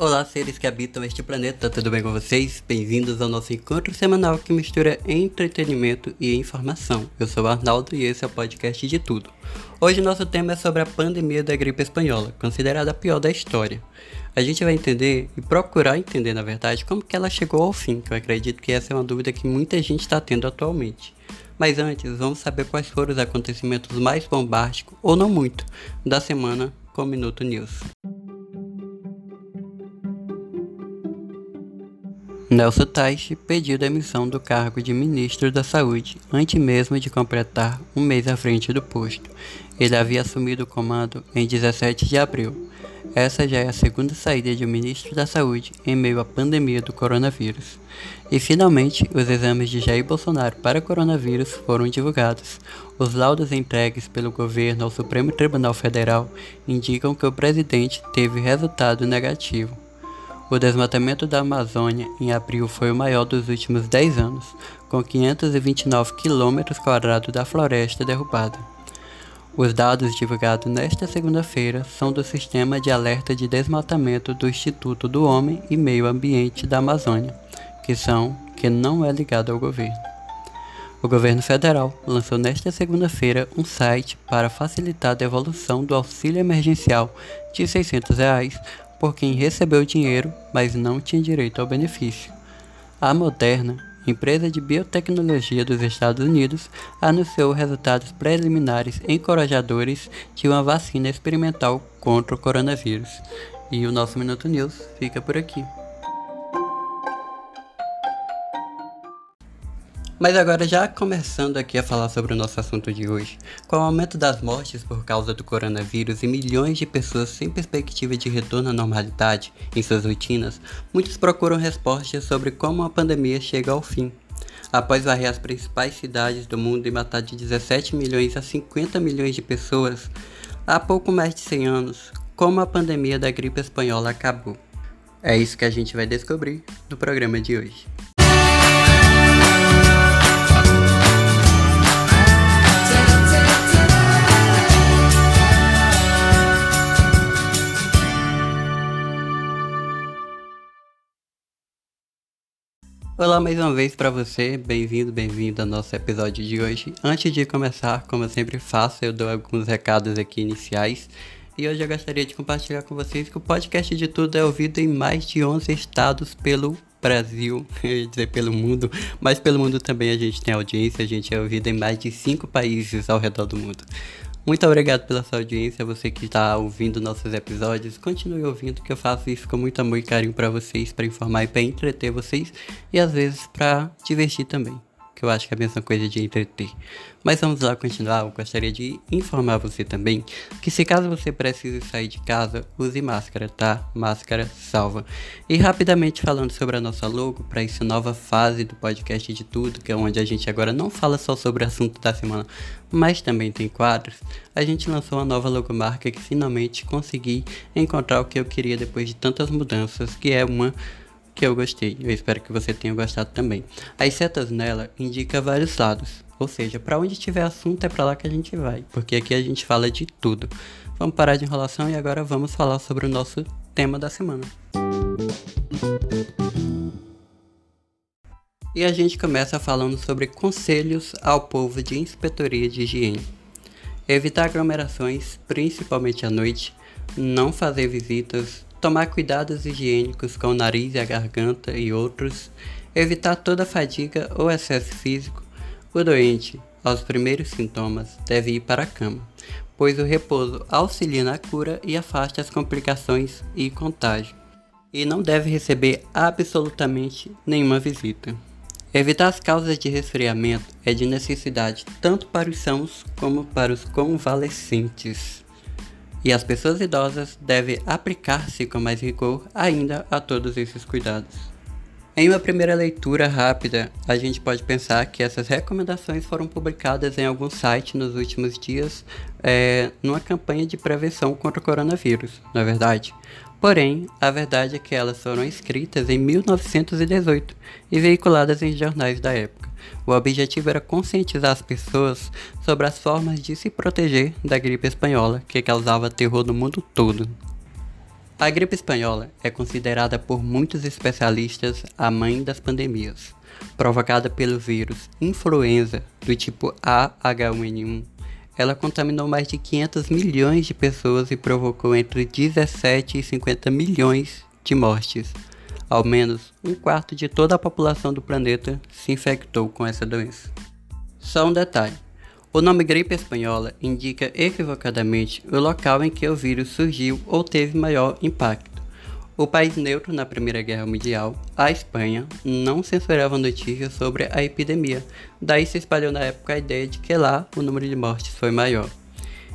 Olá, seres que habitam este planeta, tudo bem com vocês? Bem-vindos ao nosso encontro semanal que mistura entretenimento e informação. Eu sou Arnaldo e esse é o podcast de tudo. Hoje nosso tema é sobre a pandemia da gripe espanhola, considerada a pior da história. A gente vai entender e procurar entender, na verdade, como que ela chegou ao fim, que eu acredito que essa é uma dúvida que muita gente está tendo atualmente. Mas antes, vamos saber quais foram os acontecimentos mais bombásticos, ou não muito, da semana com o Minuto News. Nelson Teich pediu demissão do cargo de ministro da Saúde antes mesmo de completar um mês à frente do posto. Ele havia assumido o comando em 17 de abril. Essa já é a segunda saída de um ministro da Saúde em meio à pandemia do coronavírus. E finalmente, os exames de Jair Bolsonaro para coronavírus foram divulgados. Os laudos entregues pelo governo ao Supremo Tribunal Federal indicam que o presidente teve resultado negativo. O desmatamento da Amazônia em abril foi o maior dos últimos 10 anos, com 529 km da floresta derrubada. Os dados divulgados nesta segunda-feira são do Sistema de Alerta de Desmatamento do Instituto do Homem e Meio Ambiente da Amazônia, que são que não é ligado ao governo. O governo federal lançou nesta segunda-feira um site para facilitar a devolução do auxílio emergencial de 600 reais por quem recebeu o dinheiro, mas não tinha direito ao benefício. A Moderna, empresa de biotecnologia dos Estados Unidos, anunciou resultados preliminares encorajadores de uma vacina experimental contra o coronavírus. E o nosso Minuto News fica por aqui. Mas agora já começando aqui a falar sobre o nosso assunto de hoje. Com o aumento das mortes por causa do coronavírus e milhões de pessoas sem perspectiva de retorno à normalidade em suas rotinas, muitos procuram respostas sobre como a pandemia chega ao fim. Após varrer as principais cidades do mundo e matar de 17 milhões a 50 milhões de pessoas, há pouco mais de 100 anos, como a pandemia da gripe espanhola acabou. É isso que a gente vai descobrir no programa de hoje. Olá mais uma vez para você, bem-vindo, bem-vindo ao nosso episódio de hoje. Antes de começar, como eu sempre faço, eu dou alguns recados aqui iniciais. E hoje eu gostaria de compartilhar com vocês que o podcast de tudo é ouvido em mais de 11 estados pelo Brasil, eu ia dizer pelo mundo, mas pelo mundo também a gente tem audiência, a gente é ouvido em mais de 5 países ao redor do mundo. Muito obrigado pela sua audiência, você que está ouvindo nossos episódios. Continue ouvindo, que eu faço isso com muito amor e carinho para vocês, para informar e para entreter vocês e às vezes para divertir também que eu acho que é a mesma coisa de entreter. Mas vamos lá continuar. Eu gostaria de informar você também que se caso você precise sair de casa, use máscara, tá? Máscara salva. E rapidamente falando sobre a nossa logo para essa nova fase do podcast de tudo, que é onde a gente agora não fala só sobre o assunto da semana, mas também tem quadros. A gente lançou uma nova logomarca que finalmente consegui encontrar o que eu queria depois de tantas mudanças, que é uma que eu gostei. Eu espero que você tenha gostado também. As setas nela indicam vários lados, ou seja, para onde tiver assunto é para lá que a gente vai, porque aqui a gente fala de tudo. Vamos parar de enrolação e agora vamos falar sobre o nosso tema da semana. E a gente começa falando sobre conselhos ao povo de inspetoria de higiene. Evitar aglomerações, principalmente à noite, não fazer visitas, tomar cuidados higiênicos com o nariz e a garganta e outros, evitar toda fadiga ou excesso físico. O doente, aos primeiros sintomas, deve ir para a cama, pois o repouso auxilia na cura e afasta as complicações e contágio. E não deve receber absolutamente nenhuma visita. Evitar as causas de resfriamento é de necessidade tanto para os sãos como para os convalescentes e as pessoas idosas devem aplicar-se com mais rigor ainda a todos esses cuidados. Em uma primeira leitura rápida, a gente pode pensar que essas recomendações foram publicadas em algum site nos últimos dias é, numa campanha de prevenção contra o coronavírus, na é verdade. Porém, a verdade é que elas foram escritas em 1918 e veiculadas em jornais da época. O objetivo era conscientizar as pessoas sobre as formas de se proteger da gripe espanhola, que causava terror no mundo todo. A gripe espanhola é considerada por muitos especialistas a mãe das pandemias. Provocada pelo vírus influenza do tipo AH1N1, ela contaminou mais de 500 milhões de pessoas e provocou entre 17 e 50 milhões de mortes. Ao menos um quarto de toda a população do planeta se infectou com essa doença. Só um detalhe: o nome gripe espanhola indica equivocadamente o local em que o vírus surgiu ou teve maior impacto. O país neutro na Primeira Guerra Mundial, a Espanha, não censurava notícias sobre a epidemia, daí se espalhou na época a ideia de que lá o número de mortes foi maior.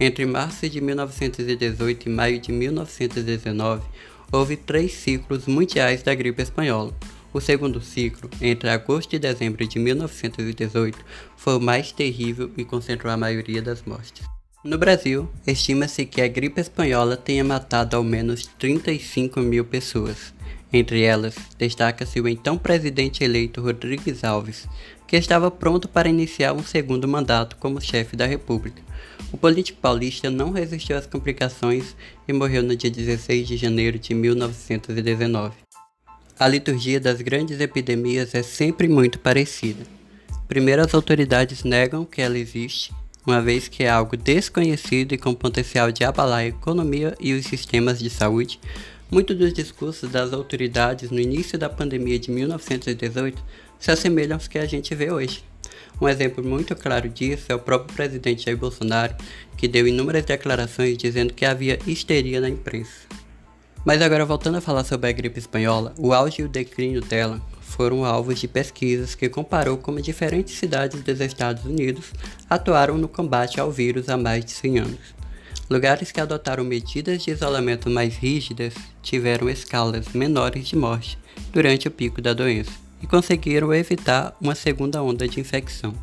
Entre março de 1918 e maio de 1919, houve três ciclos mundiais da gripe espanhola. O segundo ciclo, entre agosto e dezembro de 1918, foi o mais terrível e concentrou a maioria das mortes. No Brasil, estima-se que a gripe espanhola tenha matado ao menos 35 mil pessoas. Entre elas, destaca-se o então presidente eleito Rodrigues Alves, que estava pronto para iniciar um segundo mandato como chefe da República. O político paulista não resistiu às complicações e morreu no dia 16 de janeiro de 1919. A liturgia das grandes epidemias é sempre muito parecida. Primeiro, as autoridades negam que ela existe, uma vez que é algo desconhecido e com potencial de abalar a economia e os sistemas de saúde. Muitos dos discursos das autoridades no início da pandemia de 1918 se assemelham aos que a gente vê hoje. Um exemplo muito claro disso é o próprio presidente Jair Bolsonaro, que deu inúmeras declarações dizendo que havia histeria na imprensa. Mas agora voltando a falar sobre a gripe espanhola, o auge e o declínio dela foram alvos de pesquisas que comparou como diferentes cidades dos Estados Unidos atuaram no combate ao vírus há mais de 100 anos. Lugares que adotaram medidas de isolamento mais rígidas tiveram escalas menores de morte durante o pico da doença e conseguiram evitar uma segunda onda de infecção.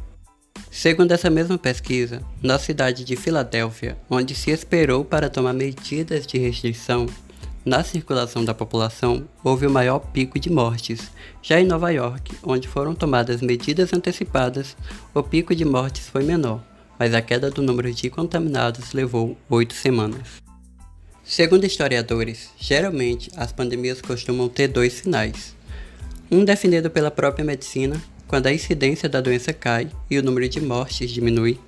Segundo essa mesma pesquisa, na cidade de Filadélfia, onde se esperou para tomar medidas de restrição, na circulação da população, houve o maior pico de mortes. Já em Nova York, onde foram tomadas medidas antecipadas, o pico de mortes foi menor, mas a queda do número de contaminados levou oito semanas. Segundo historiadores, geralmente as pandemias costumam ter dois finais. Um definido pela própria medicina, quando a incidência da doença cai e o número de mortes diminui,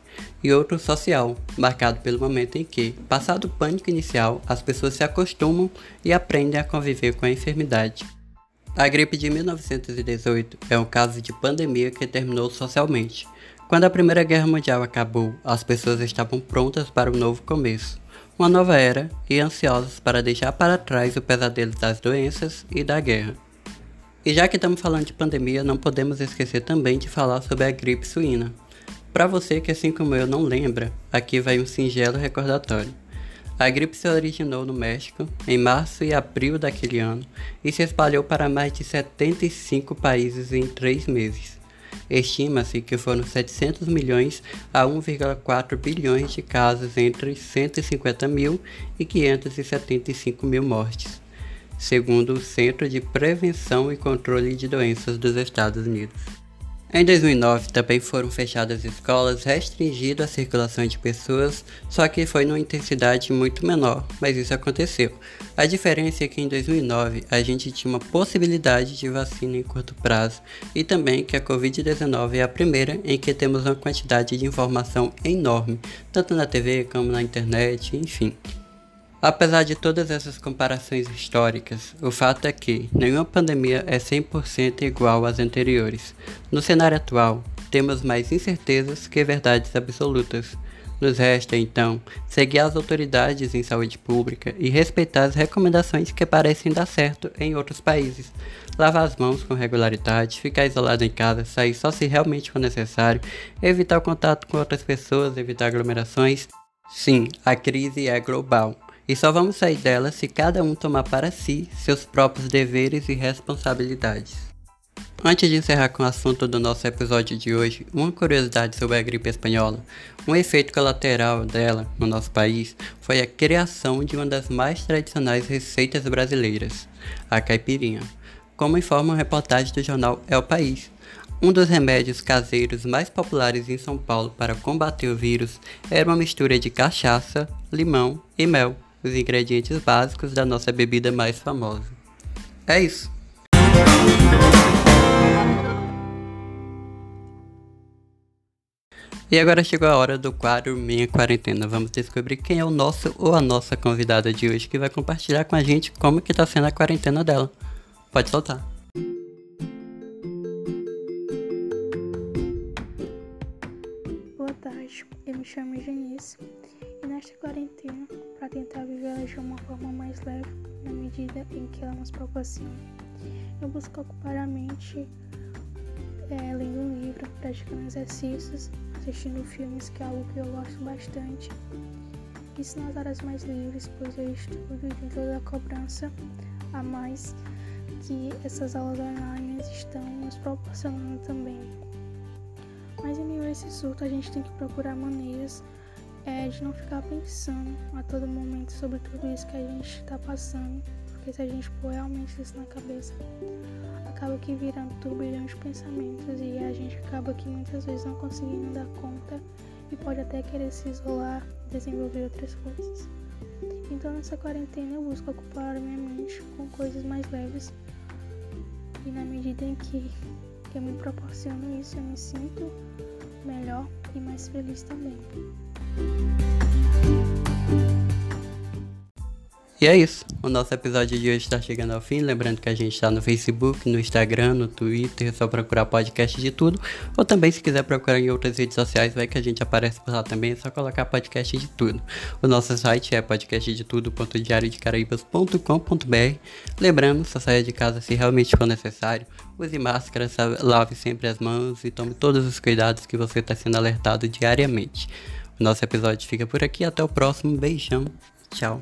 e outro social, marcado pelo momento em que, passado o pânico inicial, as pessoas se acostumam e aprendem a conviver com a enfermidade. A gripe de 1918 é um caso de pandemia que terminou socialmente. Quando a Primeira Guerra Mundial acabou, as pessoas estavam prontas para um novo começo, uma nova era e ansiosas para deixar para trás o pesadelo das doenças e da guerra. E já que estamos falando de pandemia, não podemos esquecer também de falar sobre a gripe suína, para você que, assim como eu, não lembra, aqui vai um singelo recordatório. A gripe se originou no México em março e abril daquele ano e se espalhou para mais de 75 países em três meses. Estima-se que foram 700 milhões a 1,4 bilhões de casos entre 150 mil e 575 mil mortes, segundo o Centro de Prevenção e Controle de Doenças dos Estados Unidos. Em 2009 também foram fechadas escolas, restringindo a circulação de pessoas, só que foi numa intensidade muito menor, mas isso aconteceu. A diferença é que em 2009 a gente tinha uma possibilidade de vacina em curto prazo e também que a Covid-19 é a primeira em que temos uma quantidade de informação enorme, tanto na TV como na internet, enfim. Apesar de todas essas comparações históricas, o fato é que nenhuma pandemia é 100% igual às anteriores. No cenário atual, temos mais incertezas que verdades absolutas. Nos resta, então, seguir as autoridades em saúde pública e respeitar as recomendações que parecem dar certo em outros países. Lavar as mãos com regularidade, ficar isolado em casa, sair só se realmente for necessário, evitar o contato com outras pessoas, evitar aglomerações. Sim, a crise é global e só vamos sair dela se cada um tomar para si seus próprios deveres e responsabilidades. Antes de encerrar com o assunto do nosso episódio de hoje, uma curiosidade sobre a gripe espanhola. Um efeito colateral dela no nosso país foi a criação de uma das mais tradicionais receitas brasileiras, a caipirinha. Como informa a reportagem do jornal É o País, um dos remédios caseiros mais populares em São Paulo para combater o vírus era uma mistura de cachaça, limão e mel os ingredientes básicos da nossa bebida mais famosa. É isso! E agora chegou a hora do quadro Minha Quarentena. Vamos descobrir quem é o nosso ou a nossa convidada de hoje que vai compartilhar com a gente como que tá sendo a quarentena dela. Pode soltar. Boa tarde, eu me chamo Janice tentar vivê-la de uma forma mais leve, na medida em que ela nos proporciona, eu busco ocupar a mente é, lendo um livro, praticando exercícios assistindo filmes, que é algo que eu gosto bastante. Isso nas áreas mais livres, pois eu estudo de toda a cobrança a mais que essas aulas online estão nos proporcionando também. Mas em meio a esse surto, a gente tem que procurar maneiras é, de não ficar pensando a todo momento sobre tudo isso que a gente está passando, porque se a gente pôr realmente isso na cabeça, acaba que vira um turbilhão de pensamentos e a gente acaba que muitas vezes não conseguindo dar conta e pode até querer se isolar, desenvolver outras coisas. Então nessa quarentena eu busco ocupar minha mente com coisas mais leves e na medida em que eu me proporciono isso eu me sinto melhor e mais feliz também. E é isso. O nosso episódio de hoje está chegando ao fim. Lembrando que a gente está no Facebook, no Instagram, no Twitter. É só procurar podcast de tudo. Ou também, se quiser procurar em outras redes sociais, vai que a gente aparece por lá também. É só colocar podcast de tudo. O nosso site é podcastdetudo.diariodecaraíbas.com.br. Lembrando, só saia de casa se realmente for necessário. Use máscara, lave sempre as mãos e tome todos os cuidados que você está sendo alertado diariamente. Nosso episódio fica por aqui. Até o próximo. Beijão. Tchau.